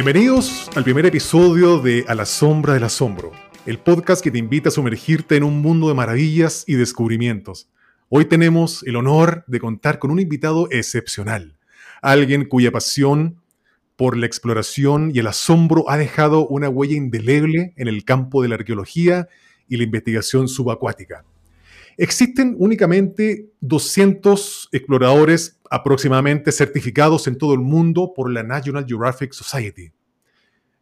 Bienvenidos al primer episodio de A la Sombra del Asombro, el podcast que te invita a sumergirte en un mundo de maravillas y descubrimientos. Hoy tenemos el honor de contar con un invitado excepcional, alguien cuya pasión por la exploración y el asombro ha dejado una huella indeleble en el campo de la arqueología y la investigación subacuática. Existen únicamente 200 exploradores aproximadamente certificados en todo el mundo por la National Geographic Society.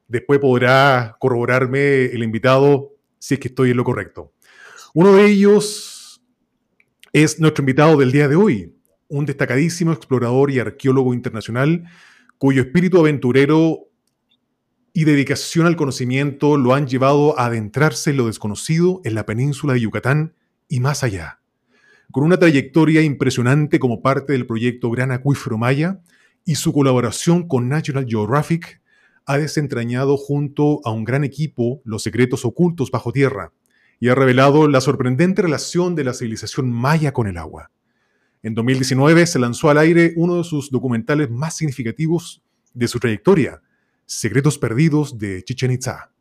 Después podrá corroborarme el invitado si es que estoy en lo correcto. Uno de ellos es nuestro invitado del día de hoy, un destacadísimo explorador y arqueólogo internacional cuyo espíritu aventurero y dedicación al conocimiento lo han llevado a adentrarse en lo desconocido en la península de Yucatán y más allá. Con una trayectoria impresionante como parte del proyecto Gran Acuífero Maya y su colaboración con National Geographic, ha desentrañado junto a un gran equipo los secretos ocultos bajo tierra y ha revelado la sorprendente relación de la civilización maya con el agua. En 2019 se lanzó al aire uno de sus documentales más significativos de su trayectoria, Secretos Perdidos de Chichen Itza.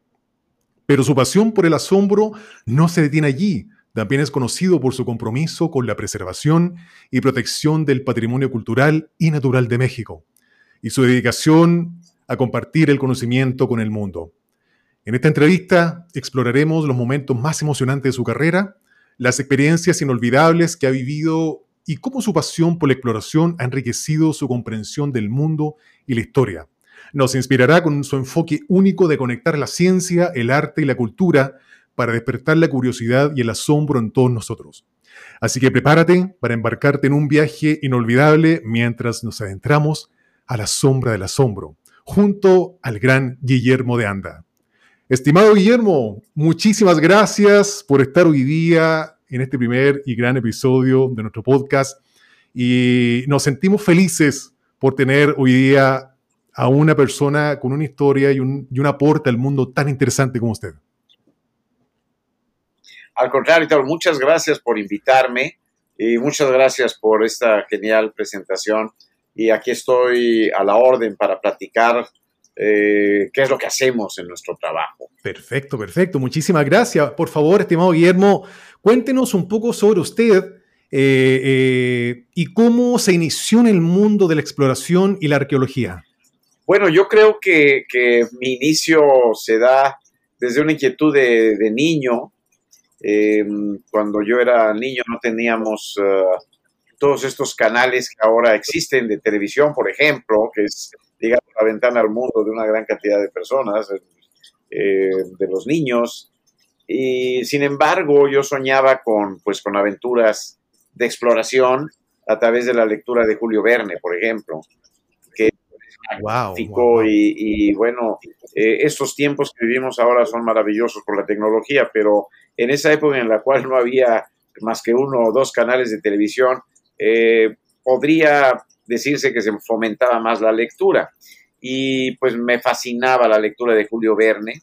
Pero su pasión por el asombro no se detiene allí, también es conocido por su compromiso con la preservación y protección del patrimonio cultural y natural de México, y su dedicación a compartir el conocimiento con el mundo. En esta entrevista exploraremos los momentos más emocionantes de su carrera, las experiencias inolvidables que ha vivido y cómo su pasión por la exploración ha enriquecido su comprensión del mundo y la historia. Nos inspirará con su enfoque único de conectar la ciencia, el arte y la cultura para despertar la curiosidad y el asombro en todos nosotros. Así que prepárate para embarcarte en un viaje inolvidable mientras nos adentramos a la sombra del asombro, junto al gran Guillermo de Anda. Estimado Guillermo, muchísimas gracias por estar hoy día en este primer y gran episodio de nuestro podcast y nos sentimos felices por tener hoy día a una persona con una historia y un, y aporte al mundo tan interesante como usted. Al contrario, muchas gracias por invitarme y muchas gracias por esta genial presentación. Y aquí estoy a la orden para platicar eh, qué es lo que hacemos en nuestro trabajo. Perfecto, perfecto. Muchísimas gracias. Por favor, estimado Guillermo, cuéntenos un poco sobre usted eh, eh, y cómo se inició en el mundo de la exploración y la arqueología. Bueno, yo creo que, mi inicio se da desde una inquietud de, de niño. Em, cuando yo era niño no teníamos uh, todos estos canales que ahora existen de televisión, por ejemplo, que es, digamos, la ventana al mundo de una gran cantidad de personas, eh, de los niños. Y sin embargo, yo soñaba con, pues, con aventuras de exploración a través de la lectura de Julio Verne, por ejemplo, que wow, Y, bueno, eh, estos tiempos que vivimos ahora son maravillosos por la tecnología, pero en esa época en la cual no había más que uno o dos canales de televisión, eh, podría decirse que se fomentaba más la lectura. Y pues me fascinaba la lectura de Julio Verne.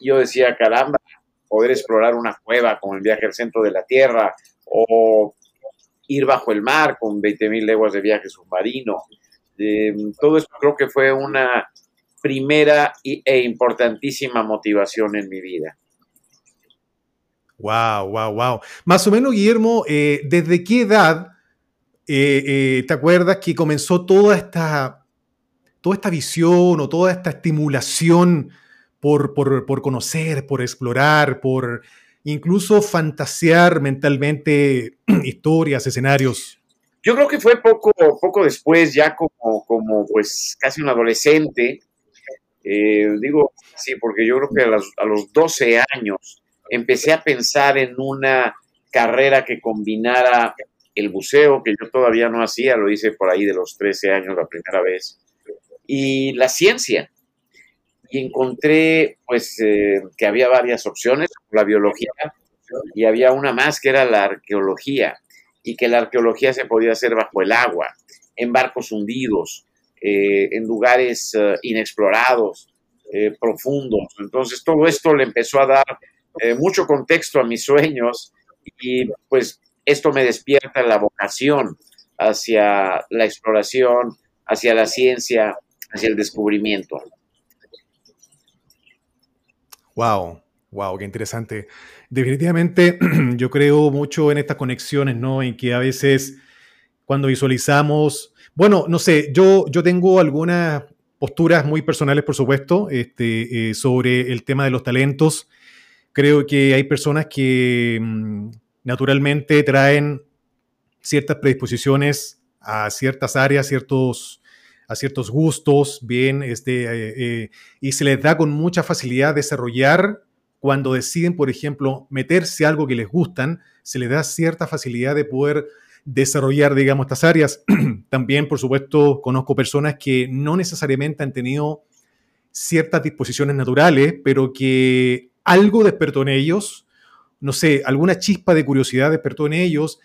Yo decía, caramba, poder explorar una cueva con el viaje al centro de la Tierra o ir bajo el mar con 20.000 leguas de viaje submarino. Eh, todo esto creo que fue una primera e importantísima motivación en mi vida. Wow, wow, wow. Más o menos, Guillermo, eh, ¿desde qué edad eh, eh, te acuerdas que comenzó toda esta, toda esta visión o toda esta estimulación por, por, conocer, por explorar, por incluso fantasear mentalmente historias, escenarios? Yo creo que fue poco, poco después, ya como, como pues casi un adolescente, digo sí, porque yo creo que a los, a los 12 años empecé a pensar en una carrera que combinara el buceo, que yo todavía no hacía, lo hice por ahí de los 13 años la primera vez, y la ciencia. Y encontré pues eh, que había varias opciones, la biología, y había una más que era la arqueología, y que la arqueología se podía hacer bajo el agua, en barcos hundidos, eh, en lugares eh, inexplorados, profundos. Entonces todo esto le empezó a dar eh, mucho contexto a mis sueños y pues esto me despierta la vocación hacia la exploración, hacia la ciencia, hacia el descubrimiento. Wow, wow, qué interesante. Definitivamente yo creo mucho en estas conexiones, ¿no? En que a veces cuando visualizamos, bueno, no sé, yo, yo tengo algunas posturas muy personales, por supuesto, este, eh, sobre el tema de los talentos. Creo que hay personas que mm, naturalmente traen ciertas predisposiciones a ciertas áreas, ciertos, a ciertos gustos, bien, este, eh, eh, y se les da con mucha facilidad desarrollar cuando deciden, por ejemplo, meterse a algo que les gustan, se les da cierta facilidad de poder desarrollar, digamos, estas áreas. También, por supuesto, conozco personas que no necesariamente han tenido ciertas disposiciones naturales, pero que algo despertó en ellos, no sé, alguna chispa de curiosidad despertó en ellos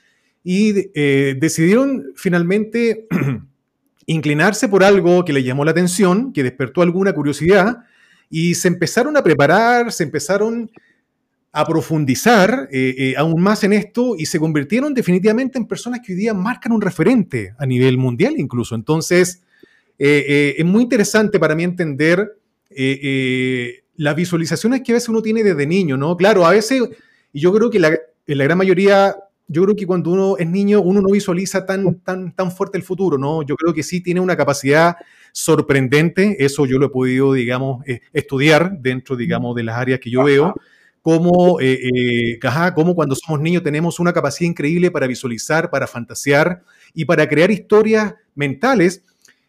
y eh, decidieron finalmente inclinarse por algo que les llamó la atención, que despertó alguna curiosidad y se empezaron a preparar, se empezaron a profundizar eh, eh, aún más en esto y se convirtieron definitivamente en personas que hoy día marcan un referente a nivel mundial incluso. Entonces, es muy interesante para mí entender las visualizaciones que a veces uno tiene desde niño, ¿no? Claro, a veces, y yo creo que la, en la gran mayoría, yo creo que cuando uno es niño, uno no visualiza tan, tan, tan fuerte el futuro, ¿no? Yo creo que sí tiene una capacidad sorprendente, eso yo lo he podido, digamos, estudiar dentro, digamos, de las áreas que yo veo cómo, eh, eh cuando somos niños tenemos una capacidad increíble para visualizar, para fantasear y para crear historias mentales.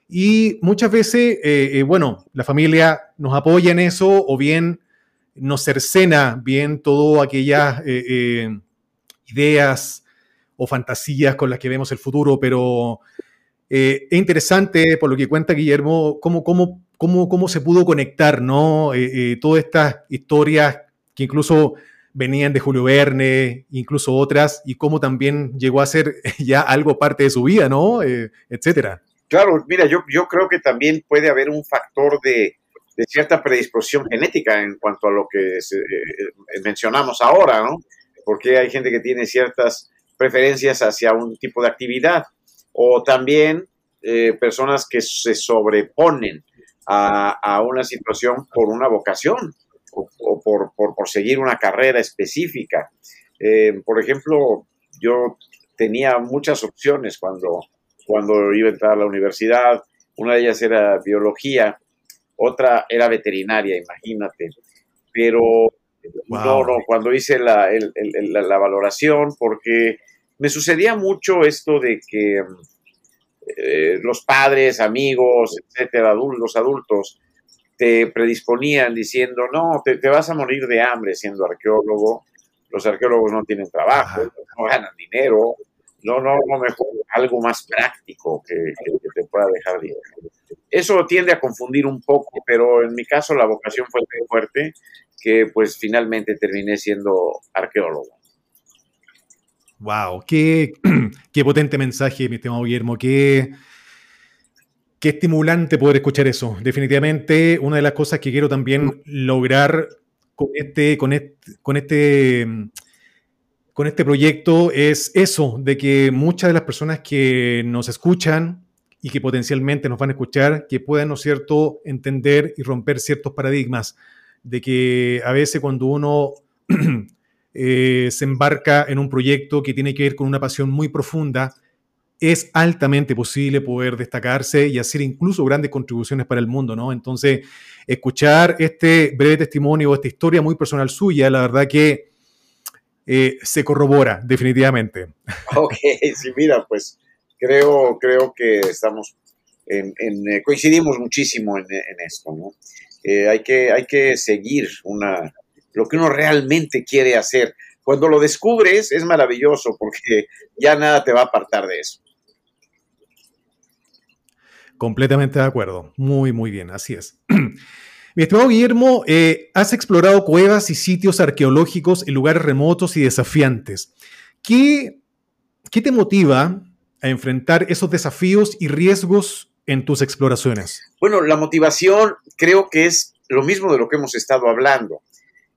Y muchas veces, eh, eh, bueno, la familia nos apoya en eso o bien nos cercena bien todas aquellas ideas o fantasías con las que vemos el futuro, pero es interesante, por lo que cuenta Guillermo, cómo, cómo, cómo, cómo se pudo conectar, ¿no? todas estas historias que incluso venían de Julio Verne, incluso otras, y cómo también llegó a ser ya algo parte de su vida, ¿no? Eh, etcétera. Claro, mira, yo, yo creo que también puede haber un factor de, cierta predisposición genética en cuanto a lo que eh, mencionamos ahora, ¿no? Porque hay gente que tiene ciertas preferencias hacia un tipo de actividad, o también eh, personas que se sobreponen a, a una situación por una vocación o, por, por, seguir una carrera específica. Eh, por ejemplo, yo tenía muchas opciones cuando, cuando iba a entrar a la universidad. Una de ellas era biología, otra era veterinaria, imagínate. Pero no, no, cuando hice la, la, valoración, porque me sucedía mucho esto de que eh, los padres, amigos, etcétera, los adultos, te predisponían diciendo, no, te, vas a morir de hambre siendo arqueólogo, los arqueólogos no tienen trabajo, no ganan dinero, no, no, no, mejor algo más práctico que, te pueda dejar dinero. Eso tiende a confundir un poco, pero en mi caso la vocación fue tan fuerte que pues finalmente terminé siendo arqueólogo. Wow, qué, qué potente mensaje, mi estimado Guillermo, qué, Qué estimulante poder escuchar eso. Definitivamente, una de las cosas que quiero también lograr con este, con este, con este, con este proyecto es eso, de que muchas de las personas que nos escuchan y que potencialmente nos van a escuchar, que puedan, ¿no cierto?, entender y romper ciertos paradigmas, de que a veces cuando uno eh, se embarca en un proyecto que tiene que ver con una pasión muy profunda, es altamente posible poder destacarse y hacer incluso grandes contribuciones para el mundo, ¿no? Entonces, escuchar este breve testimonio, esta historia muy personal suya, la verdad que eh, se corrobora definitivamente. Ok, sí, mira, pues creo, creo que estamos en, eh, coincidimos muchísimo en, esto, ¿no? Eh, hay, que, hay que seguir una, lo que uno realmente quiere hacer. Cuando lo descubres es maravilloso porque ya nada te va a apartar de eso. Completamente de acuerdo. Muy, muy bien, así es. Mi estimado Guillermo, eh, has explorado cuevas y sitios arqueológicos en lugares remotos y desafiantes. ¿Qué, ¿Qué te motiva a enfrentar esos desafíos y riesgos en tus exploraciones? Bueno, la motivación creo que es lo mismo de lo que hemos estado hablando.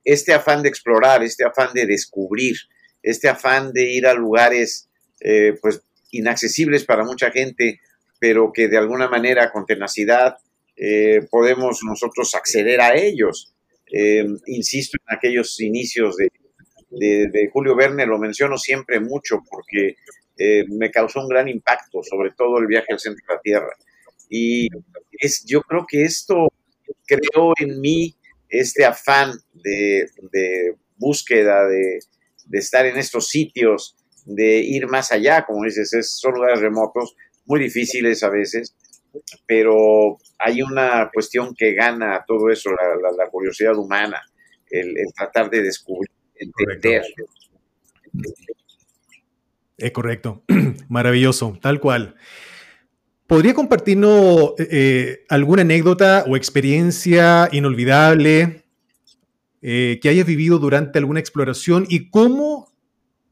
Este afán de explorar, este afán de descubrir, este afán de ir a lugares eh, pues inaccesibles para mucha gente pero que de alguna manera con tenacidad eh, podemos nosotros acceder a ellos. Eh, insisto en aquellos inicios de, de, Julio Verne, lo menciono siempre mucho porque eh, me causó un gran impacto, sobre todo el viaje al centro de la Tierra. Y es, yo creo que esto creó en mí este afán de, de búsqueda, de, de, estar en estos sitios, de ir más allá, como dices, es, son lugares remotos, muy difíciles a veces, pero hay una cuestión que gana todo eso, la, curiosidad humana, el, tratar de descubrir, entender. Es correcto, maravilloso, tal cual. ¿Podría compartirnos eh, alguna anécdota o experiencia inolvidable eh, que hayas vivido durante alguna exploración y cómo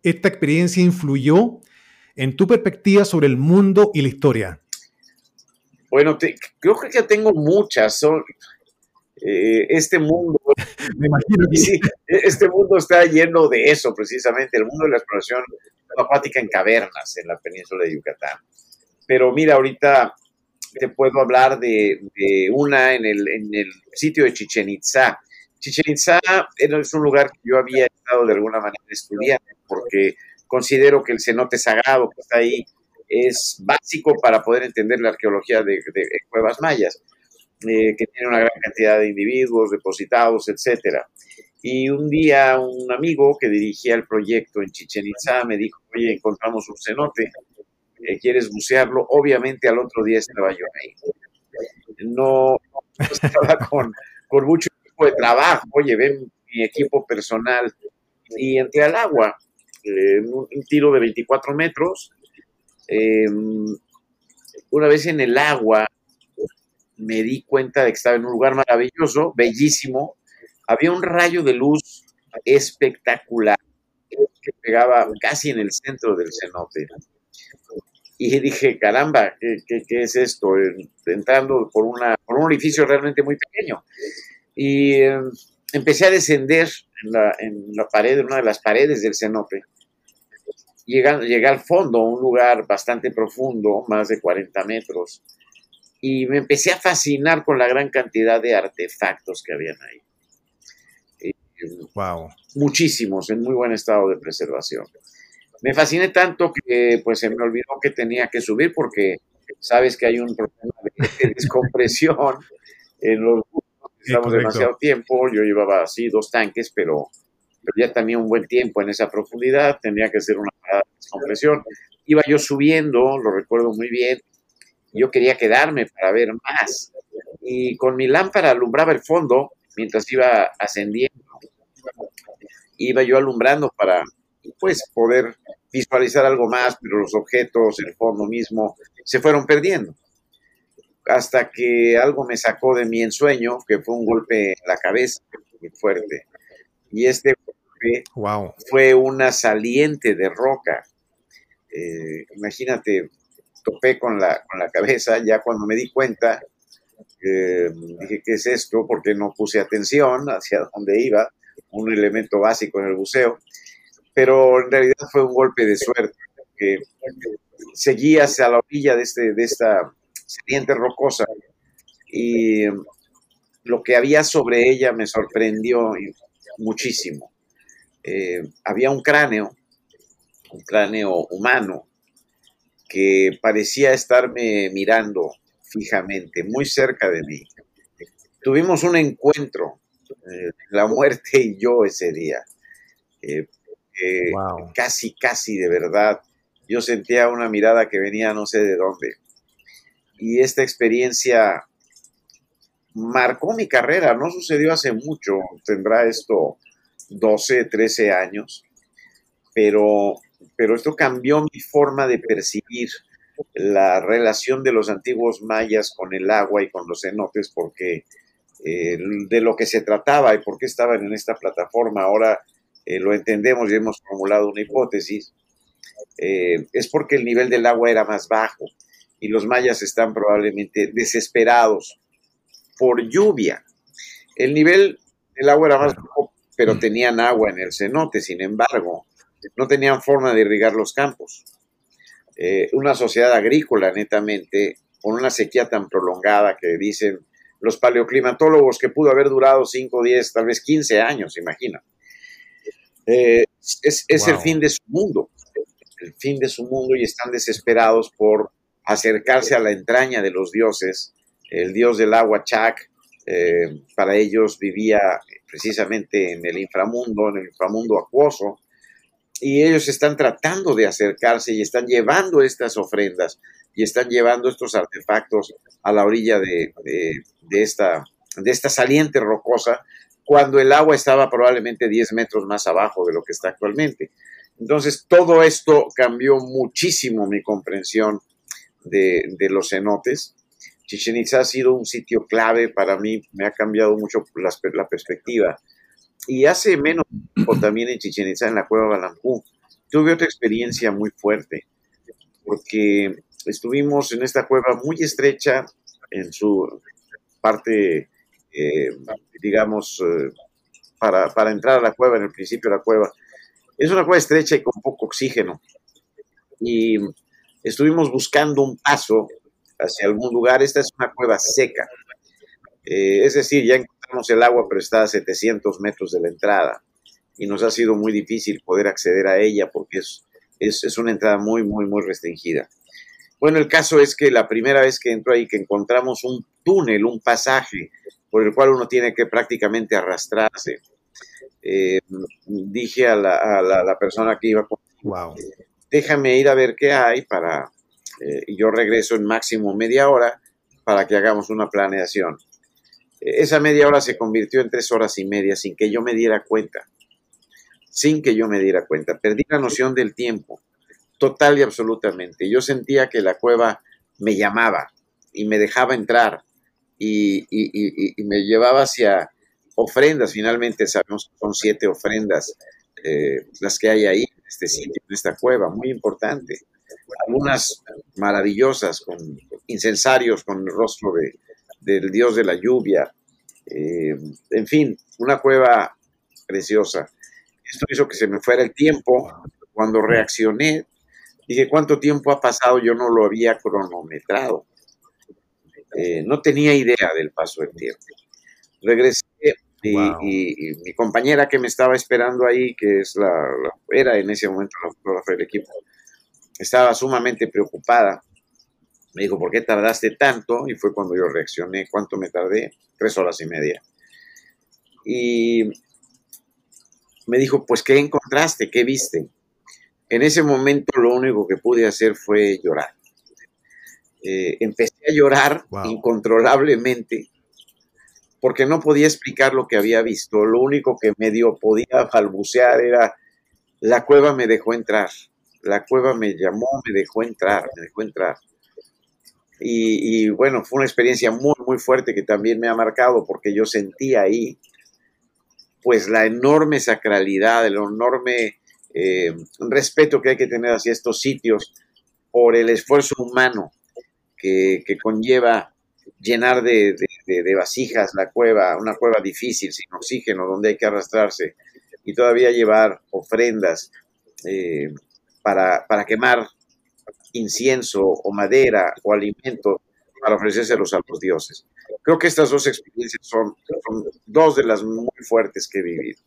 esta experiencia influyó en tu perspectiva sobre el mundo y la historia? Bueno, creo que tengo muchas. Son, eh, este mundo, Me imagino sí, este mundo está lleno de eso precisamente, el mundo de la exploración acuática en cavernas en la península de Yucatán. Pero mira, ahorita te puedo hablar de, una en el, en el, sitio de Chichen Itza. Chichen Itza es un lugar que yo había estado de alguna manera estudiando porque considero que el cenote sagrado que está ahí es básico para poder entender la arqueología de, cuevas mayas, eh, que tiene una gran cantidad de individuos depositados, etcétera. Y un día un amigo que dirigía el proyecto en Chichen Itza me dijo, oye, encontramos un cenote, eh, ¿quieres bucearlo? Obviamente al otro día estaba yo ahí. No, estaba con, con mucho equipo de trabajo, llevé mi equipo personal y entré al agua, eh, un tiro de 24 metros, Em, una vez en el agua me di cuenta de que estaba en un lugar maravilloso, bellísimo. Había un rayo de luz espectacular que pegaba casi en el centro del cenote. Y dije, caramba, ¿qué, es esto? Entrando por, una, por un orificio realmente muy pequeño. Y em, empecé a descender en la, en la pared, en una de las paredes del cenote llegué, al fondo, un lugar bastante profundo, más de 40 metros, y me empecé a fascinar con la gran cantidad de artefactos que habían ahí. wow. Muchísimos, en muy buen estado de preservación. Me fasciné tanto que pues se me olvidó que tenía que subir porque sabes que hay un problema de descompresión en los estamos demasiado tiempo, yo llevaba así dos tanques, pero ya también un buen tiempo en esa profundidad, tenía que hacer una de descompresión. Iba yo subiendo, lo recuerdo muy bien, yo quería quedarme para ver más. Y con mi lámpara alumbraba el fondo mientras iba ascendiendo. Iba yo alumbrando para, pues, poder visualizar algo más, pero los objetos, el fondo mismo, se fueron perdiendo. Hasta que algo me sacó de mi ensueño, que fue un golpe en la cabeza muy fuerte. Y este fue una saliente de roca. Eh, imagínate, topé con la, con la cabeza, ya cuando me di cuenta, eh, dije, ¿qué es esto? Porque no puse atención hacia dónde iba, un elemento básico en el buceo, pero en realidad fue un golpe de suerte, que seguí hacia la orilla de, este, de esta saliente rocosa y lo que había sobre ella me sorprendió muchísimo. Eh, había un cráneo, un cráneo humano, que parecía estarme mirando fijamente, muy cerca de mí. Tuvimos un encuentro, eh, la muerte y yo ese día. Eh, casi, casi de verdad. Yo sentía una mirada que venía no sé de dónde. Y esta experiencia marcó mi carrera. No sucedió hace mucho. Tendrá esto 12, 13 años, pero, pero esto cambió mi forma de percibir la relación de los antiguos mayas con el agua y con los cenotes, porque eh, de lo que se trataba y por qué estaban en esta plataforma, ahora eh, lo entendemos y hemos formulado una hipótesis, eh, es porque el nivel del agua era más bajo y los mayas están probablemente desesperados por lluvia. El nivel del agua era más bajo pero mm. tenían agua en el cenote, sin embargo, no tenían forma de irrigar los campos. Eh, una sociedad agrícola, netamente, con una sequía tan prolongada que dicen los paleoclimatólogos que pudo haber durado 5, 10, tal vez 15 años, imagina. Eh, es, el fin de su mundo, el fin de su mundo y están desesperados por acercarse a la entraña de los dioses. El dios del agua, Chak, eh, para ellos vivía precisamente en el inframundo, en el inframundo acuoso, y ellos están tratando de acercarse y están llevando estas ofrendas y están llevando estos artefactos a la orilla de, esta, de saliente rocosa cuando el agua estaba probablemente 10 metros más abajo de lo que está actualmente. Entonces, todo esto cambió muchísimo mi comprensión de, los cenotes. Chichen Itza ha sido un sitio clave para mí, me ha cambiado mucho la, perspectiva y hace menos tiempo también en Chichen Itza, en la cueva Balampú, tuve otra experiencia muy fuerte, porque estuvimos en esta cueva muy estrecha en su parte, eh, digamos, eh, para, para, entrar a la cueva, en el principio de la cueva. Es una cueva estrecha y con poco oxígeno. Y estuvimos buscando un paso hacia algún lugar. Esta es una cueva seca. Eh, es decir, ya el agua, pero está a 700 metros de la entrada y nos ha sido muy difícil poder acceder a ella porque es, es, una entrada muy, muy, muy restringida. Bueno, el caso es que la primera vez que entro ahí, que encontramos un túnel, un pasaje por el cual uno tiene que prácticamente arrastrarse, eh, dije a la, persona que iba con wow. déjame ir a ver qué hay para, eh, y yo regreso en máximo media hora para que hagamos una planeación. Esa media hora se convirtió en tres horas y media sin que yo me diera cuenta. Sin que yo me diera cuenta. Perdí la noción del tiempo, total y absolutamente. Yo sentía que la cueva me llamaba y me dejaba entrar y, me llevaba hacia ofrendas. Finalmente sabemos que son siete ofrendas eh, las que hay ahí, en este sitio, en esta cueva, muy importante. Algunas maravillosas, con incensarios, con el rostro de, del dios de la lluvia, eh, en fin, una cueva preciosa. Esto hizo que se me fuera el tiempo. Cuando reaccioné, dije, ¿cuánto tiempo ha pasado? Yo no lo había cronometrado. Eh, no tenía idea del paso del tiempo. Regresé y, mi compañera que me estaba esperando ahí, que es la, era en ese momento la fotógrafa del equipo, estaba sumamente preocupada me dijo, ¿por qué tardaste tanto? Y fue cuando yo reaccioné. ¿Cuánto me tardé? Tres horas y media. Y me dijo, pues, ¿qué encontraste? ¿Qué viste? En ese momento lo único que pude hacer fue llorar. Eh, empecé a llorar incontrolablemente porque no podía explicar lo que había visto. Lo único que medio podía balbucear era, la cueva me dejó entrar. La cueva me llamó, me dejó entrar, me dejó entrar. Y, bueno, fue una experiencia muy, muy fuerte que también me ha marcado porque yo sentí ahí pues la enorme sacralidad, el enorme eh, respeto que hay que tener hacia estos sitios por el esfuerzo humano que, conlleva llenar de, vasijas la cueva, una cueva difícil, sin oxígeno, donde hay que arrastrarse y todavía llevar ofrendas eh, para, para quemar incienso o madera o alimento para ofrecérselos a los dioses. Creo que estas dos experiencias son, dos de las muy fuertes que he vivido.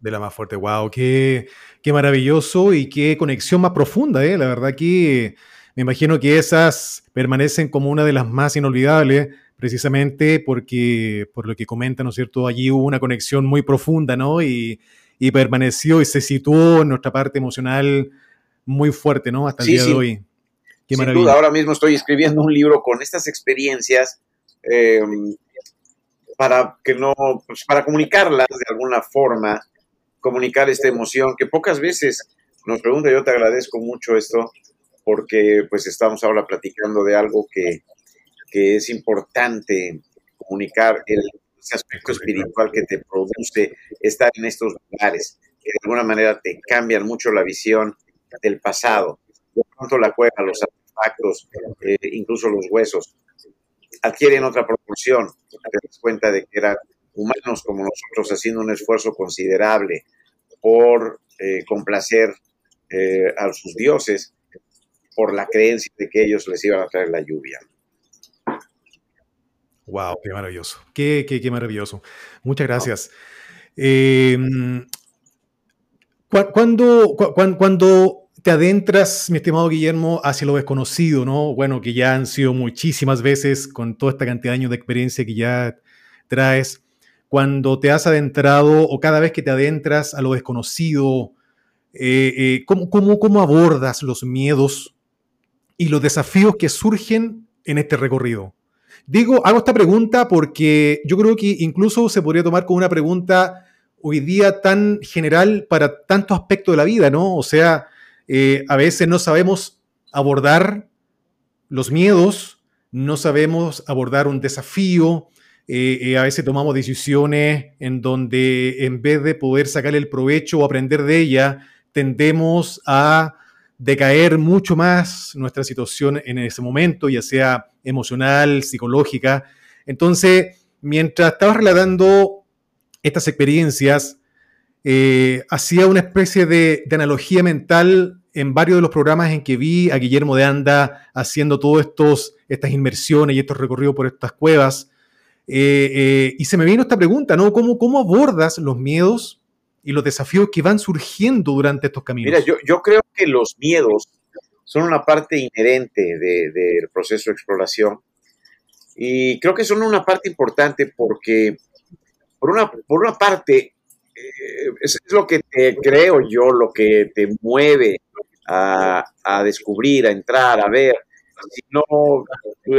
De la más fuerte, wow, qué, qué maravilloso y qué conexión más profunda, ¿eh? la verdad que me imagino que esas permanecen como una de las más inolvidables, precisamente porque, por lo que comenta, ¿no es cierto?, allí hubo una conexión muy profunda, ¿no? Y, y permaneció y se situó en nuestra parte emocional muy fuerte, ¿no? Hasta el día de hoy. Qué Sin duda, ahora mismo estoy escribiendo un libro con estas experiencias eh, para que no, pues, para comunicarlas de alguna forma, comunicar esta emoción que pocas veces nos pregunta. Yo te agradezco mucho esto porque pues estamos ahora platicando de algo que, que es importante comunicar el, ese aspecto espiritual que te produce estar en estos lugares, que de alguna manera te cambian mucho la visión del pasado. De pronto la cueva, los artefactos, eh, incluso los huesos, adquieren otra proporción. Te das cuenta de que eran humanos como nosotros haciendo un esfuerzo considerable por eh, complacer eh, a sus dioses por la creencia de que ellos les iban a traer la lluvia. Wow, qué maravilloso. Qué, qué, qué maravilloso. Muchas gracias. Eh, cuando, cuando te adentras, mi estimado Guillermo, hacia lo desconocido, ¿no? Bueno, que ya han sido muchísimas veces con toda esta cantidad de años de experiencia que ya traes, cuando te has adentrado o cada vez que te adentras a lo desconocido, eh, eh, ¿cómo, cómo, cómo abordas los miedos y los desafíos que surgen en este recorrido? Digo, hago esta pregunta porque yo creo que incluso se podría tomar como una pregunta hoy día tan general para tantos aspectos de la vida, ¿no? O sea, eh, a veces no sabemos abordar los miedos, no sabemos abordar un desafío, eh, eh, a veces tomamos decisiones en donde en vez de poder sacarle el provecho o aprender de ella, tendemos a decaer mucho más nuestra situación en ese momento, ya sea emocional, psicológica. Entonces, mientras estabas relatando estas experiencias, eh, hacía una especie de, analogía mental en varios de los programas en que vi a Guillermo de Anda haciendo todas estas inmersiones y estos recorridos por estas cuevas. Eh, eh, y se me vino esta pregunta, ¿no? ¿Cómo, ¿Cómo abordas los miedos y los desafíos que van surgiendo durante estos caminos? Mira, yo, yo creo que los miedos son una parte inherente del proceso de exploración y creo que son una parte importante porque por una, por una parte, eh, es, lo que te creo yo, lo que te mueve a, descubrir, a entrar, a ver. Si no,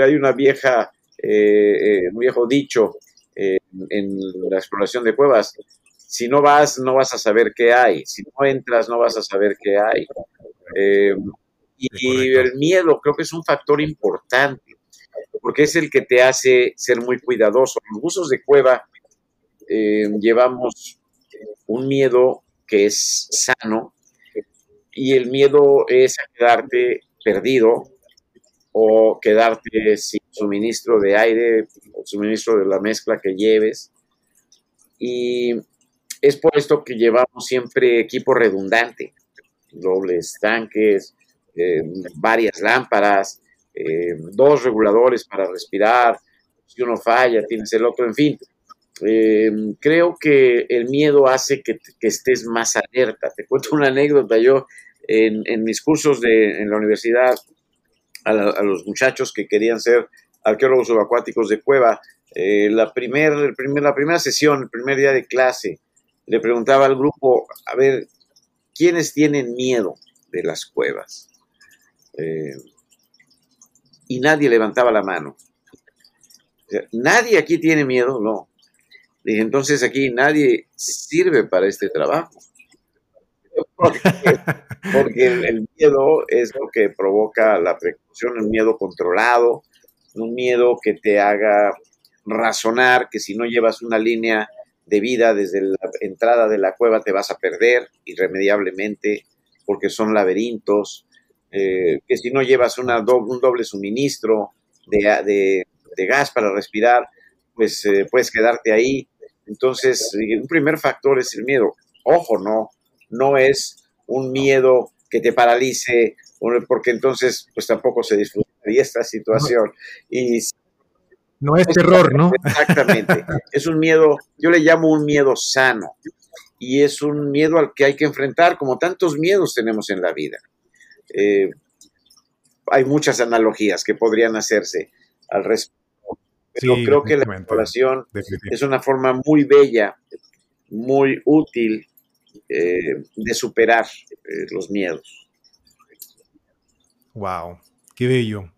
hay una vieja, eh, eh, un viejo dicho en la exploración de cuevas, si no vas, no vas a saber qué hay. Si no entras, no vas a saber qué hay. y el miedo creo que es un factor importante, porque es el que te hace ser muy cuidadoso. Los buzos de cueva eh, llevamos un miedo que es sano y el miedo es a quedarte perdido o quedarte sin suministro de aire o suministro de la mezcla que lleves. Y es por esto que llevamos siempre equipo redundante, dobles tanques, eh, varias lámparas, eh, dos reguladores para respirar, si uno falla, tienes el otro, en fin, eh, creo que el miedo hace que, estés más alerta. Te cuento una anécdota. Yo en, mis cursos de, en la universidad, a, los muchachos que querían ser arqueólogos subacuáticos de cueva, la, primer, la primera sesión, el primer día de clase, le preguntaba al grupo, a ver, ¿quiénes tienen miedo de las cuevas? Eh, y nadie levantaba la mano. nadie aquí tiene miedo, no. Dije, entonces aquí nadie sirve para este trabajo. Porque, el, miedo es lo que provoca la precaución, un miedo controlado, un miedo que te haga razonar que si no llevas una línea de vida desde la entrada de la cueva te vas a perder irremediablemente porque son laberintos, eh, que si no llevas una un doble suministro de, de gas para respirar, pues eh, puedes quedarte ahí. Entonces, un primer factor es el miedo. Ojo, no, no es un miedo que te paralice, porque entonces, pues tampoco se disfrutaría esta situación. Y no es terror, ¿no? Exactamente. Es un miedo, yo le llamo un miedo sano. Y es un miedo al que hay que enfrentar, como tantos miedos tenemos en la vida. Eh, hay muchas analogías que podrían hacerse al respecto pero creo que la exploración es una forma muy bella, muy útil eh, de superar eh, los miedos. Wow, qué bello.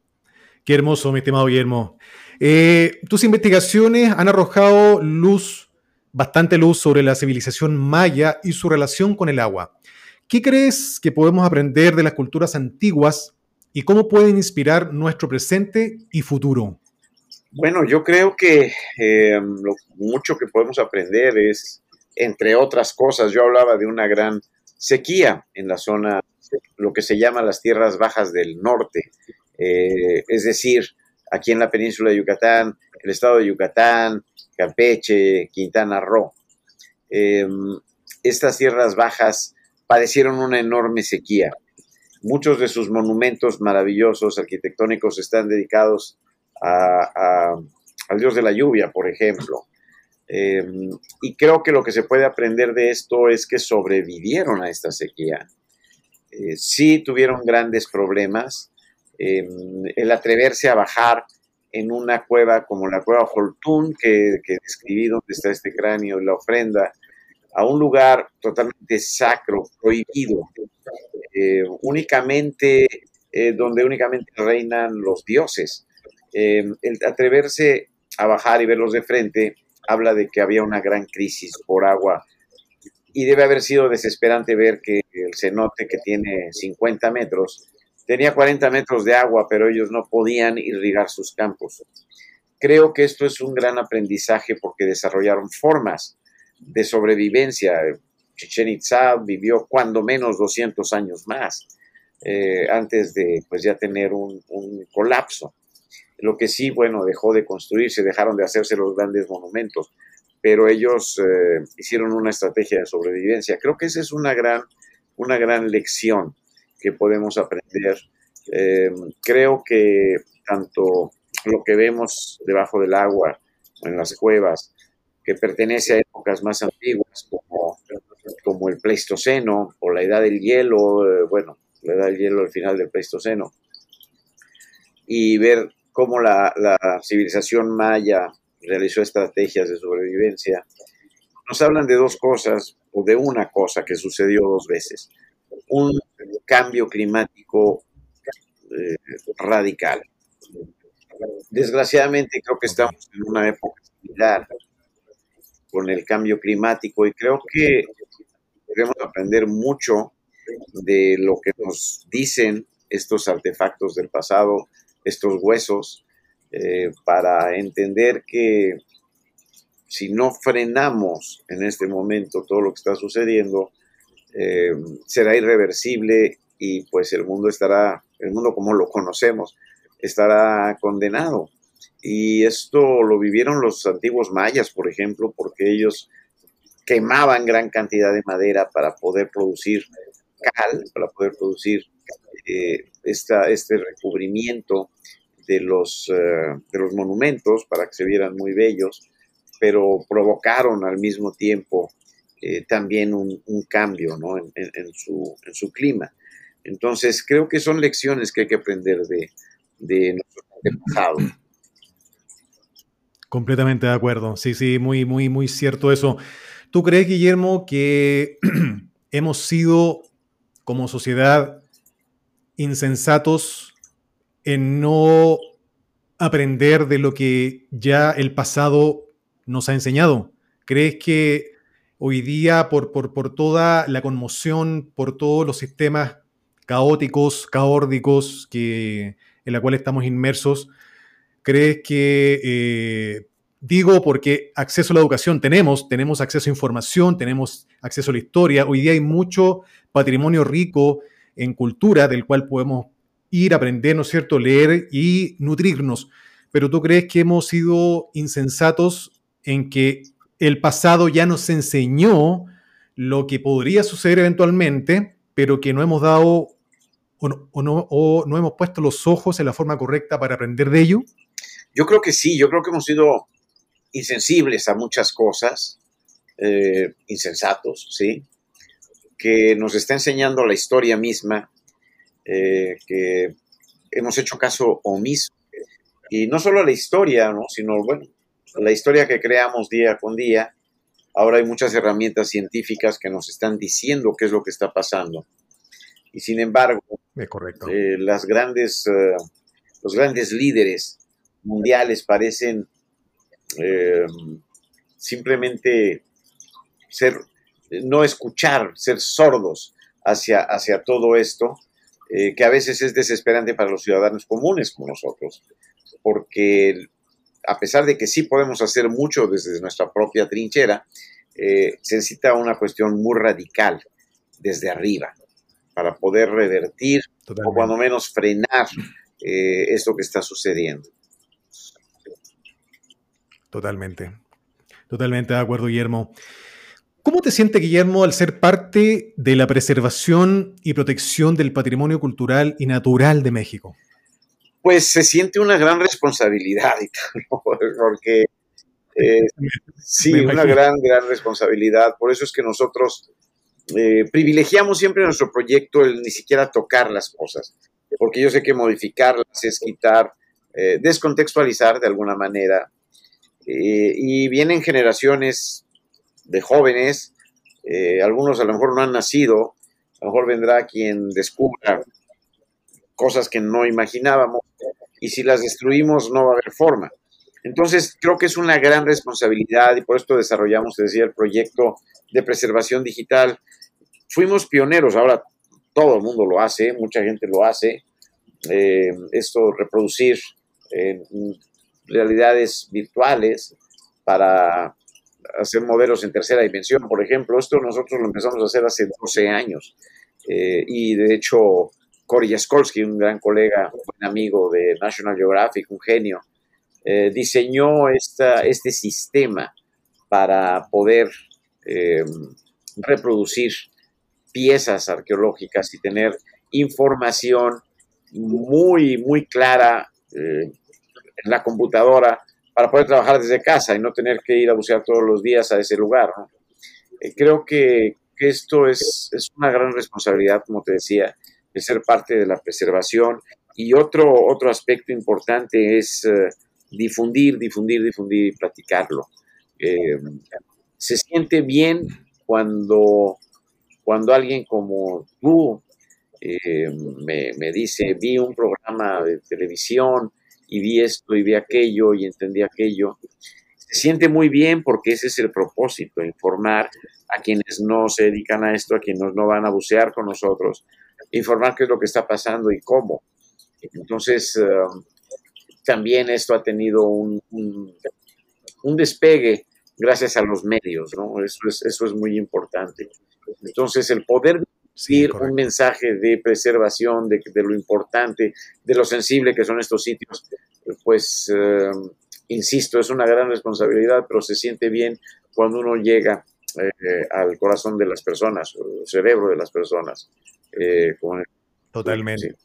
Qué hermoso, mi estimado Guillermo. Eh, tus investigaciones han arrojado luz, bastante luz sobre la civilización maya y su relación con el agua. ¿Qué crees que podemos aprender de las culturas antiguas y cómo pueden inspirar nuestro presente y futuro? Bueno, yo creo que eh, lo mucho que podemos aprender es, entre otras cosas, yo hablaba de una gran sequía en la zona, lo que se llama las tierras bajas del norte, eh, es decir, aquí en la península de Yucatán, el estado de Yucatán, Campeche, Quintana Roo. Em, estas tierras bajas padecieron una enorme sequía. Muchos de sus monumentos maravillosos arquitectónicos están dedicados a, al dios de la lluvia, por ejemplo. Em, y creo que lo que se puede aprender de esto es que sobrevivieron a esta sequía. Eh, sí tuvieron grandes problemas. Em, el atreverse a bajar en una cueva como la cueva Holtún, que, que describí donde está este cráneo la ofrenda, a un lugar totalmente sacro, prohibido, eh, únicamente eh, donde únicamente reinan los dioses. el atreverse a bajar y verlos de frente habla de que había una gran crisis por agua y debe haber sido desesperante ver que el cenote que tiene 50 metros tenía 40 metros de agua, pero ellos no podían irrigar sus campos. Creo que esto es un gran aprendizaje porque desarrollaron formas de sobrevivencia. Chichen Itza vivió cuando menos 200 años más eh, antes de pues ya tener un, colapso. Lo que sí, bueno, dejó de construirse, dejaron de hacerse los grandes monumentos, pero ellos eh, hicieron una estrategia de sobrevivencia. Creo que esa es una gran, una gran lección que podemos aprender. Eh, creo que tanto lo que vemos debajo del agua, en las cuevas, que pertenece a épocas más antiguas como, como el Pleistoceno o la Edad del Hielo, eh, bueno, la Edad del Hielo al final del Pleistoceno, y ver cómo la, civilización maya realizó estrategias de sobrevivencia, nos hablan de dos cosas, o de una cosa que sucedió dos veces. Un cambio climático eh, radical. Desgraciadamente creo que estamos en una época similar con el cambio climático y creo que debemos aprender mucho de lo que nos dicen estos artefactos del pasado, estos huesos eh, para entender que si no frenamos en este momento todo lo que está sucediendo, eh, será irreversible y pues el mundo estará, el mundo como lo conocemos, estará condenado. Y esto lo vivieron los antiguos mayas, por ejemplo, porque ellos quemaban gran cantidad de madera para poder producir cal, para poder producir eh, este recubrimiento de los, eh, de los monumentos para que se vieran muy bellos, pero provocaron al mismo tiempo eh, también un, cambio en, su, clima. Entonces, creo que son lecciones que hay que aprender de, de nuestro pasado. Completamente de acuerdo. Sí, sí, muy, muy, muy cierto eso. ¿Tú crees, Guillermo, que hemos sido como sociedad insensatos en no aprender de lo que ya el pasado nos ha enseñado? ¿Crees que hoy día, por, por, toda la conmoción, por todos los sistemas caóticos, caórdicos que, en la cual estamos inmersos, crees que, eh, digo porque acceso a la educación tenemos, tenemos acceso a información, tenemos acceso a la historia, hoy día hay mucho patrimonio rico en cultura del cual podemos ir, aprender, ¿no es cierto?, leer y nutrirnos. Pero tú crees que hemos sido insensatos en que el pasado ya nos enseñó lo que podría suceder eventualmente, pero que no hemos dado o no, hemos puesto los ojos en la forma correcta para aprender de ello? Yo creo que sí, yo creo que hemos sido insensibles a muchas cosas, eh, insensatos, ¿sí? que nos está enseñando la historia misma, eh, que hemos hecho caso omiso. Y no solo la historia, ¿no? sino, bueno, la historia que creamos día con día. Ahora hay muchas herramientas científicas que nos están diciendo qué es lo que está pasando. Y sin embargo, correcto. Eh, las grandes, eh, los grandes líderes mundiales parecen simplemente ser no escuchar, ser sordos hacia, hacia todo esto, eh, que a veces es desesperante para los ciudadanos comunes como nosotros, porque a pesar de que sí podemos hacer mucho desde nuestra propia trinchera, eh, se necesita una cuestión muy radical desde arriba para poder revertir o cuando menos frenar eh, esto que está sucediendo. Totalmente, totalmente de acuerdo, Guillermo. ¿Cómo te sientes, Guillermo, al ser parte de la preservación y protección del patrimonio cultural y natural de México? Pues se siente una gran responsabilidad, porque eh, sí, una gran, gran responsabilidad. Por eso es que nosotros eh, privilegiamos siempre nuestro proyecto el ni siquiera tocar las cosas, porque yo sé que modificarlas es quitar, eh, descontextualizar de alguna manera. y vienen generaciones de jóvenes, algunos a lo mejor no han nacido, a lo mejor vendrá quien descubra cosas que no imaginábamos y si las destruimos no va a haber forma. Entonces, creo que es una gran responsabilidad y por esto desarrollamos, decía, el proyecto de preservación digital. Fuimos pioneros, ahora todo el mundo lo hace, mucha gente lo hace. Eh, esto, reproducir en realidades virtuales para hacer modelos en tercera dimensión, por ejemplo. Esto nosotros lo empezamos a hacer hace 12 años. Eh, y de hecho, Cory un gran colega, un amigo de National Geographic, un genio, eh, diseñó este sistema para poder eh, reproducir piezas arqueológicas y tener información muy, muy clara eh, en la computadora para poder trabajar desde casa y no tener que ir a buscar todos los días a ese lugar. creo que, esto es, es, una gran responsabilidad, como te decía, de ser parte de la preservación. Y otro, otro aspecto importante es eh, difundir, difundir, difundir y platicarlo. Eh, se siente bien cuando, cuando alguien como tú eh, me, me, dice, vi un programa de televisión y vi esto y vi aquello y entendí aquello. Se siente muy bien porque ese es el propósito, informar a quienes no se dedican a esto, a quienes no van a bucear con nosotros, informar qué es lo que está pasando y cómo. Entonces, um, también esto ha tenido un, un, despegue gracias a los medios, ¿no? Eso es, eso es muy importante. Entonces, el poder decir un mensaje de preservación, de, de, lo importante, de lo sensible que son estos sitios, pues, um, insisto, es una gran responsabilidad, pero se siente bien cuando uno llega eh, al corazón de las personas, el cerebro de las personas. Eh, Totalmente.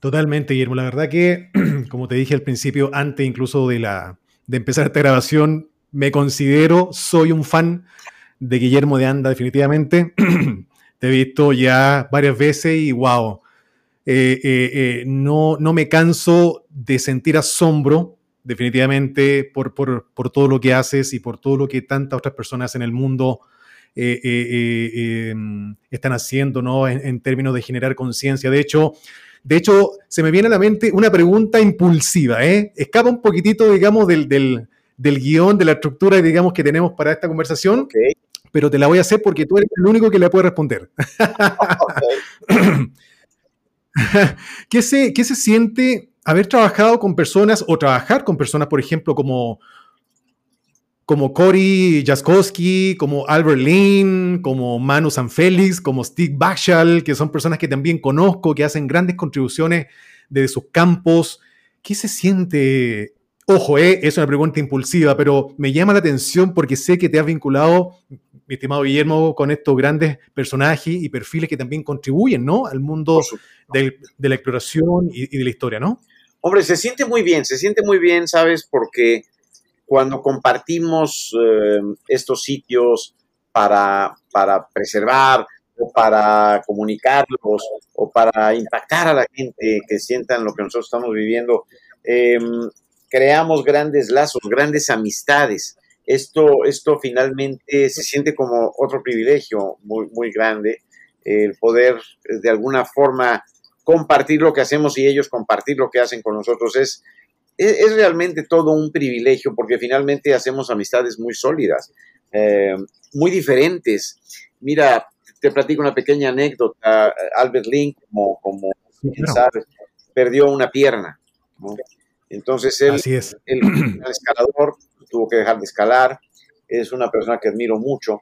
Totalmente, Guillermo. La verdad que, como te dije al principio, antes incluso de, la, de empezar esta grabación, me considero, soy un fan de Guillermo de Anda, definitivamente. te he visto ya varias veces y wow, eh, no, no me canso de sentir asombro definitivamente por, por, por, todo lo que haces y por todo lo que tantas otras personas en el mundo eh, eh, eh, em, están haciendo ¿no? En, términos de generar conciencia. De hecho, de hecho, se me viene a la mente una pregunta impulsiva, ¿eh? escapa un poquitito, digamos, del, del, del guion, de la estructura, digamos, que tenemos para esta conversación. Pero te la voy a hacer porque tú eres el único que la puede responder. ¿Qué, se, ¿Qué se siente haber trabajado con personas o trabajar con personas, por ejemplo, como, como Cory Jaskowski, como Albert Lin, como Manu Sanfélix, como Steve Bachal, que son personas que también conozco, que hacen grandes contribuciones desde sus campos. ¿Qué se siente? Ojo, eh, es una pregunta impulsiva, pero me llama la atención porque sé que te has vinculado, mi estimado Guillermo, con estos grandes personajes y perfiles que también contribuyen ¿no? al mundo de, la exploración y, y de la historia, ¿no? Hombre, se siente muy bien, se siente muy bien, ¿sabes? Porque cuando compartimos eh, estos sitios para, para preservar o para comunicarlos o para impactar a la gente que sientan lo que nosotros estamos viviendo, em, creamos grandes lazos, grandes amistades. Esto, esto finalmente se siente como otro privilegio muy, muy grande, el poder de alguna forma compartir lo que hacemos y ellos compartir lo que hacen con nosotros es, es, realmente todo un privilegio porque finalmente hacemos amistades muy sólidas, eh, muy diferentes. Mira, te platico una pequeña anécdota. Albert Link, como, como sabes, perdió una pierna. Entonces él, Así es. el escalador, tuvo que dejar de escalar. Es una persona que admiro mucho.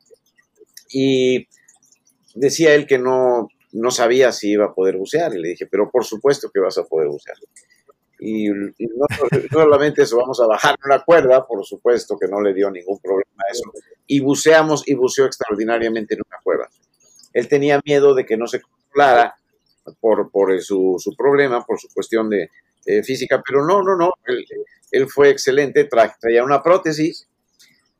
Y decía él que no, no sabía si iba a poder bucear y le dije, pero por supuesto que vas a poder bucear. Y, no, solamente eso, vamos a bajar una cuerda, por supuesto que no le dio ningún problema a eso, y buceamos y buceó extraordinariamente en una cueva. Él tenía miedo de que no se controlara por, por su, su, problema, por su cuestión de física, pero no, no, no, él, fue excelente, traía una prótesis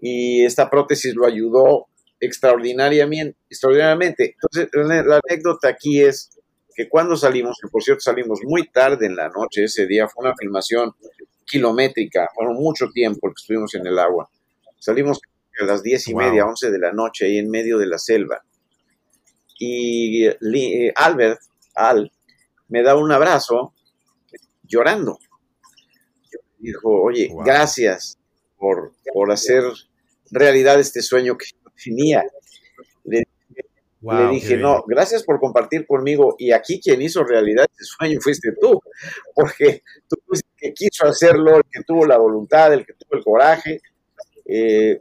y esta prótesis lo ayudó extraordinariamente. extraordinariamente. Entonces, la, anécdota aquí es que cuando salimos, que por cierto salimos muy tarde en la noche, ese día fue una filmación kilométrica, fueron mucho tiempo que estuvimos en el agua. Salimos a las diez y media, once de la noche, ahí en medio de la selva. Y eh, Albert, Al, me da un abrazo llorando. Dijo, oye, gracias por, por hacer realidad este sueño que yo tenía. Le, dije, no, gracias por compartir conmigo. Y aquí quien hizo realidad este sueño fuiste tú, porque tú fuiste el que quiso hacerlo, el que tuvo la voluntad, el que tuvo el coraje, eh,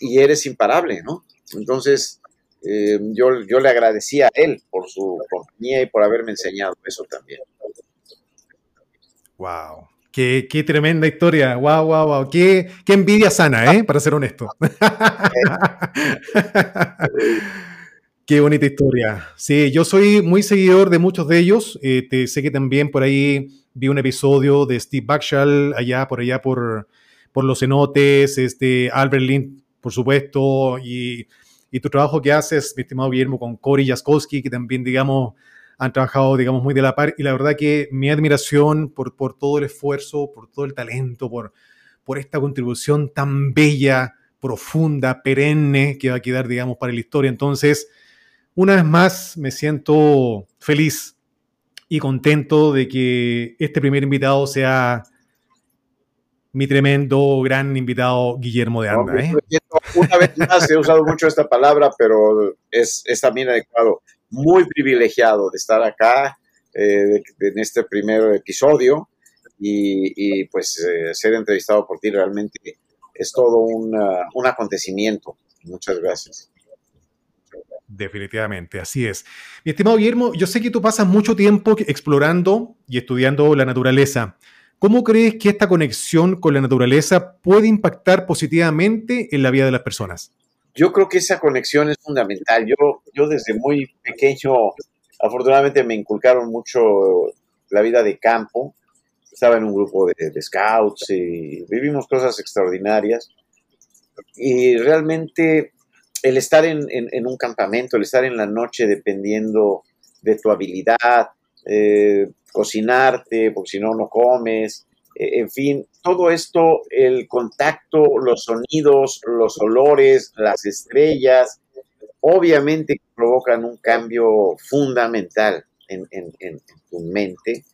y eres imparable, ¿no? Entonces, eh, yo, yo le agradecía a él por su compañía y por haberme enseñado eso también. Wow. Qué, tremenda historia. Wow, wow, wow. Qué, envidia sana, ¿eh? Para ser honesto. qué bonita historia. Sí, yo soy muy seguidor de muchos de ellos. Eh, te, sé que también por ahí vi un episodio de Steve Backshall allá, por allá, por, por los cenotes, este, Albert Lynn, por supuesto, y, y tu trabajo que haces, mi estimado Guillermo, con Cory Jaskowski, que también, digamos, han trabajado, digamos, muy de la par y la verdad que mi admiración por, por todo el esfuerzo, por todo el talento, por, por esta contribución tan bella, profunda, perenne que va a quedar, digamos, para la historia. Entonces, una vez más, me siento feliz y contento de que este primer invitado sea mi tremendo, gran invitado Guillermo de Anda. ¿eh? Una vez más, he usado mucho esta palabra, pero es, es también adecuado muy privilegiado de estar acá eh, en este primer episodio y, pues eh, ser entrevistado por ti realmente es todo un acontecimiento. Muchas gracias. Definitivamente, así es. Mi estimado Guillermo, yo sé que tú pasas mucho tiempo explorando y estudiando la naturaleza. ¿Cómo crees que esta conexión con la naturaleza puede impactar positivamente en la vida de las personas? yo creo que esa conexión es fundamental. Yo, yo desde muy pequeño, afortunadamente me inculcaron mucho la vida de campo. Estaba en un grupo de, scouts y vivimos cosas extraordinarias. Y realmente el estar en, un campamento, el estar en la noche dependiendo de tu habilidad, eh, cocinarte, porque si no, no comes, eh, en fin, todo esto, el contacto, los sonidos, los olores, las estrellas, obviamente provocan un cambio fundamental en, tu mente.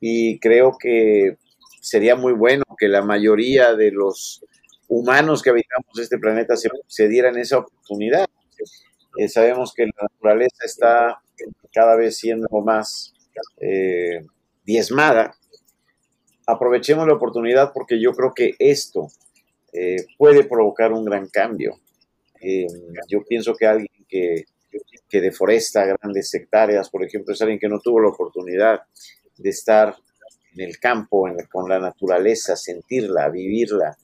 Y creo que sería muy bueno que la mayoría de los humanos que habitamos este planeta se, dieran esa oportunidad. Eh, sabemos que la naturaleza está cada vez siendo más eh, diezmada aprovechemos la oportunidad porque yo creo que esto eh, puede provocar un gran cambio. Yo pienso que alguien que, que, deforesta grandes hectáreas, por ejemplo, es alguien que no tuvo la oportunidad de estar en el campo, con la naturaleza, sentirla, vivirla,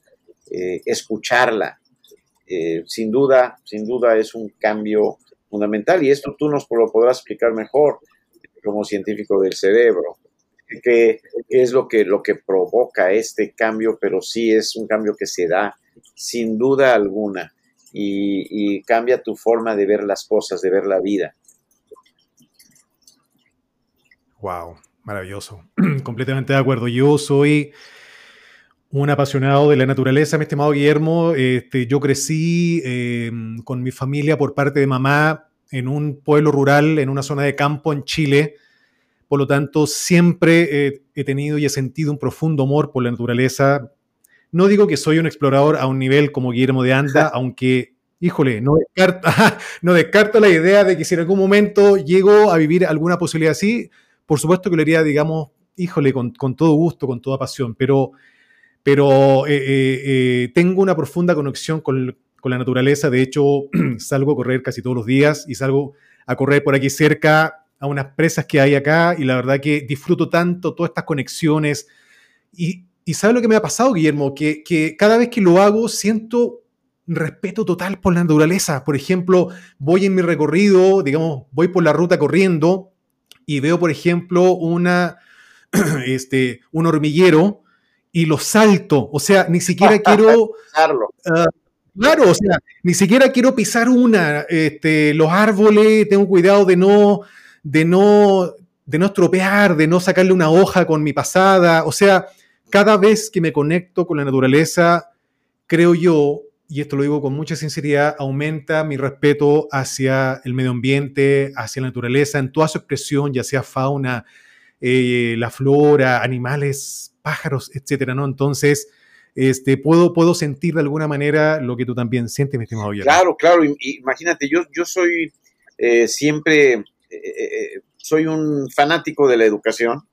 eh, escucharla. sin duda, sin duda es un cambio fundamental y esto tú nos lo podrás explicar mejor como científico del cerebro qué, es lo que, lo que provoca este cambio, pero sí es un cambio que se da sin duda alguna y, cambia tu forma de ver las cosas, de ver la vida. Wow, maravilloso. Completamente de acuerdo. Yo soy un apasionado de la naturaleza, mi estimado Guillermo. Este, yo crecí eh, con mi familia por parte de mamá en un pueblo rural, en una zona de campo en Chile por lo tanto, siempre he tenido y he sentido un profundo amor por la naturaleza. No digo que soy un explorador a un nivel como Guillermo de Anda, aunque, híjole, no descarto, no descarto la idea de que si en algún momento llego a vivir alguna posibilidad así, por supuesto que lo haría, digamos, híjole, con, todo gusto, con toda pasión, pero, pero eh, eh, eh, tengo una profunda conexión con, con la naturaleza. De hecho, salgo a correr casi todos los días y salgo a correr por aquí cerca a unas presas que hay acá y la verdad que disfruto tanto todas estas conexiones. Y, y ¿sabe lo que me ha pasado, Guillermo? Que, que cada vez que lo hago siento respeto total por la naturaleza. Por ejemplo, voy en mi recorrido, digamos, voy por la ruta corriendo y veo, por ejemplo, una, este, un hormiguero y lo salto. O sea, ni siquiera quiero... Uh, claro, o sea, ni siquiera quiero pisar una. Este, los árboles, tengo cuidado de no, de no, de no estropear, de no sacarle una hoja con mi pasada. O sea, cada vez que me conecto con la naturaleza, creo yo, y esto lo digo con mucha sinceridad, aumenta mi respeto hacia el medio ambiente, hacia la naturaleza, en toda su expresión, ya sea fauna, eh, la flora, animales, pájaros, etcétera, ¿no? Entonces, este, puedo, puedo sentir de alguna manera lo que tú también sientes, mi estimado Guillermo. Claro, claro, imagínate, yo, yo soy eh, siempre, eh, soy un fanático de la educación,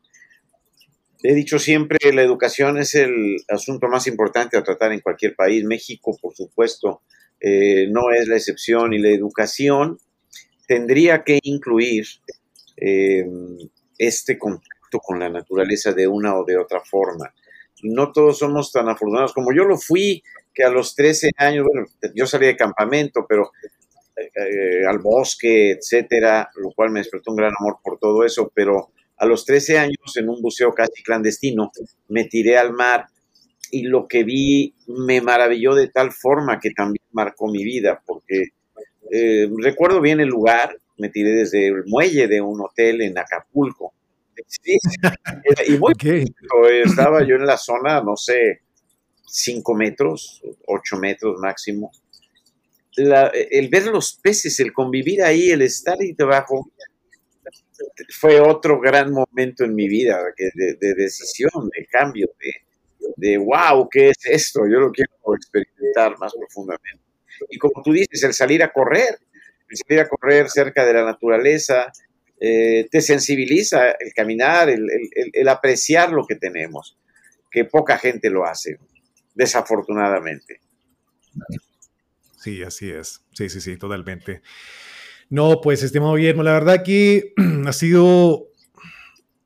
He dicho siempre, la educación es el asunto más importante a tratar en cualquier país. México, por supuesto, eh, no es la excepción y la educación tendría que incluir eh, este con la naturaleza de una o de otra forma. No todos somos tan afortunados como yo lo fui, que a los 13 años, bueno, yo salí de campamento, pero eh, al bosque, etcétera, lo cual me despertó un gran amor por todo eso, pero a los 13 años, en un buceo casi clandestino, me tiré al mar y lo que vi me maravilló de tal forma que también marcó mi vida, porque eh, recuerdo bien el lugar, me tiré desde el muelle de un hotel en Acapulco. Y muy estaba yo en la zona, no sé, 5 metros, 8 metros máximo. el ver los peces, el convivir ahí, el estar ahí debajo, fue otro gran momento en mi vida de, decisión, de cambio, de, de, wow, ¿qué es esto? Yo lo quiero experimentar más profundamente. Y como tú dices, el salir a correr, el salir a correr cerca de la naturaleza, eh, te sensibiliza el caminar, el, el, apreciar lo que tenemos, que poca gente lo hace, desafortunadamente. Sí, así es. Sí, sí, sí, totalmente. No, pues, estimado Guillermo, la verdad que ha sido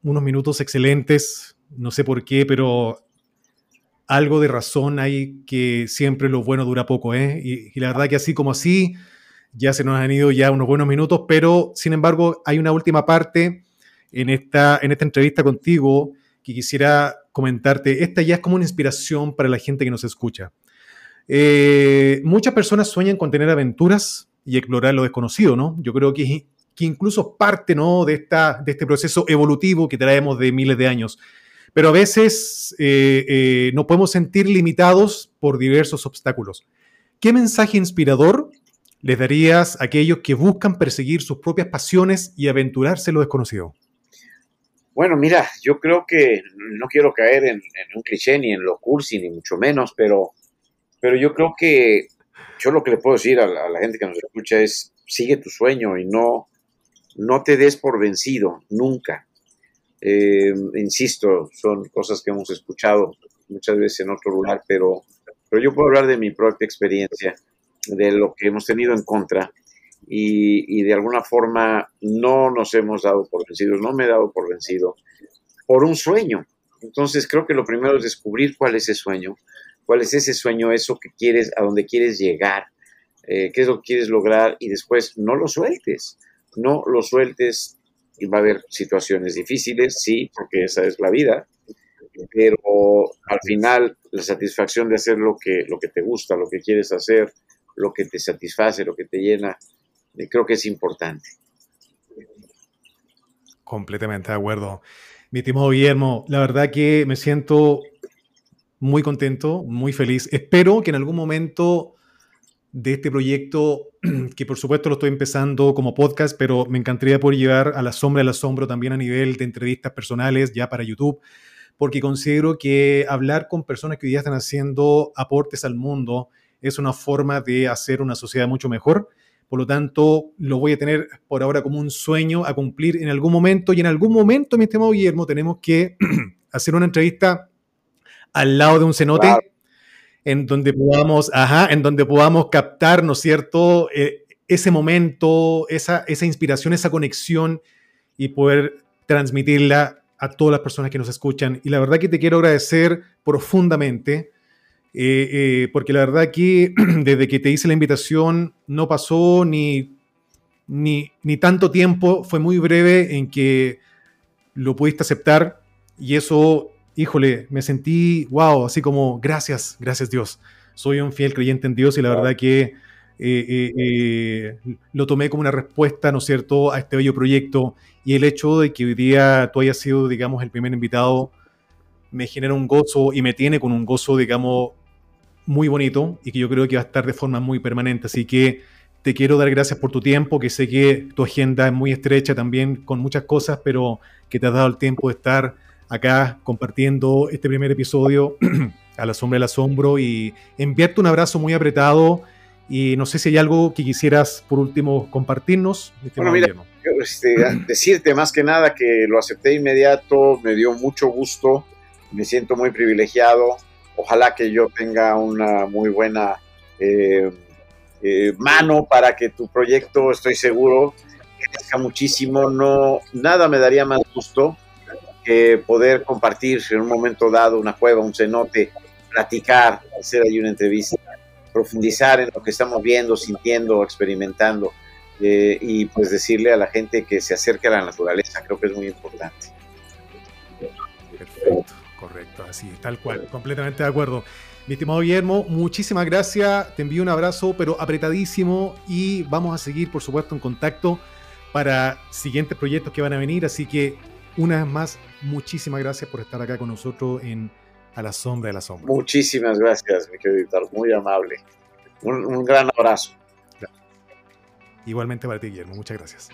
unos minutos excelentes. No sé por qué, pero algo de razón hay que siempre lo bueno dura poco, ¿eh? Y, la verdad que así como así, ya se nos han ido ya unos buenos minutos, pero sin embargo hay una última parte en esta, en esta entrevista contigo que quisiera comentarte. Esta ya es como una inspiración para la gente que nos escucha. Eh, muchas personas sueñan con tener aventuras, y explorar lo desconocido, ¿no? Yo creo que, que incluso parte, ¿no? De, esta, de este proceso evolutivo que traemos de miles de años. Pero a veces eh, eh, nos podemos sentir limitados por diversos obstáculos. ¿Qué mensaje inspirador les darías a aquellos que buscan perseguir sus propias pasiones y aventurarse en lo desconocido? Bueno, mira, yo creo que no quiero caer en, un cliché ni en lo cursi, ni mucho menos, pero, pero yo creo que yo lo que le puedo decir a la, gente que nos escucha es, sigue tu sueño y no, no te des por vencido, nunca. Eh, insisto, son cosas que hemos escuchado muchas veces en otro lugar, pero, pero yo puedo hablar de mi propia experiencia, de lo que hemos tenido en contra y, de alguna forma no nos hemos dado por vencidos, no me he dado por vencido por un sueño. Entonces creo que lo primero es descubrir cuál es ese sueño, cuál es ese sueño, eso que quieres, a dónde quieres llegar, eh, qué es lo que quieres lograr y después no lo sueltes, no lo sueltes y va a haber situaciones difíciles, sí, porque esa es la vida, pero al final la satisfacción de hacer lo que, lo que te gusta, lo que quieres hacer, lo que te satisface, lo que te llena, eh, creo que es importante. Completamente de acuerdo. Mi estimado Guillermo, la verdad que me siento muy contento, muy feliz. Espero que en algún momento de este proyecto, que por supuesto lo estoy empezando como podcast, pero me encantaría poder llevar a la sombra del asombro también a nivel de entrevistas personales ya para YouTube, porque considero que hablar con personas que hoy día están haciendo aportes al mundo es una forma de hacer una sociedad mucho mejor. Por lo tanto, lo voy a tener por ahora como un sueño a cumplir en algún momento y en algún momento, mi estimado Guillermo, tenemos que hacer una entrevista al lado de un cenote, en donde podamos, ajá, en donde podamos captar, ¿no es cierto?, eh, ese momento, esa, esa inspiración, esa conexión y poder transmitirla a todas las personas que nos escuchan. Y la verdad que te quiero agradecer profundamente, eh, eh, porque la verdad que desde que te hice la invitación no pasó ni ni, ni tanto tiempo, fue muy breve en que lo pudiste aceptar y eso, híjole, me sentí, wow, así como, gracias, gracias Dios. Soy un fiel creyente en Dios y la verdad que eh, eh, eh, lo tomé como una respuesta, ¿no es cierto?, a este bello proyecto y el hecho de que hoy día tú hayas sido, digamos, el primer invitado me genera un gozo y me tiene con un gozo, digamos, muy bonito y que yo creo que va a estar de forma muy permanente. Así que te quiero dar gracias por tu tiempo, que sé que tu agenda es muy estrecha también con muchas cosas, pero que te has dado el tiempo de estar acá compartiendo este primer episodio a la sombra del asombro y enviarte un abrazo muy apretado y no sé si hay algo que quisieras, por último, compartirnos. Bueno, mira, este, decirte más que nada que lo acepté inmediato, me dio mucho gusto, me siento muy privilegiado. Ojalá que yo tenga una muy buena eh, eh, mano para que tu proyecto, estoy seguro, crezca muchísimo. No, nada me daría más gusto que poder compartir en un momento dado una cueva, un cenote, platicar, hacer ahí una entrevista profundizar en lo que estamos viendo, sintiendo, experimentando eh, y pues decirle a la gente que se acerque a la naturaleza, creo que es muy importante. Perfecto, correcto, así, tal cual, completamente de acuerdo. Mi estimado Guillermo, muchísimas gracias, te envío un abrazo, pero apretadísimo y vamos a seguir, por supuesto, en contacto para siguientes proyectos que van a venir, así que una vez más, muchísimas gracias por estar acá con nosotros en a la sombra de la sombra. Muchísimas gracias, mi querido editor, muy amable. Un, un gran abrazo. Igualmente para ti, Guillermo, muchas gracias.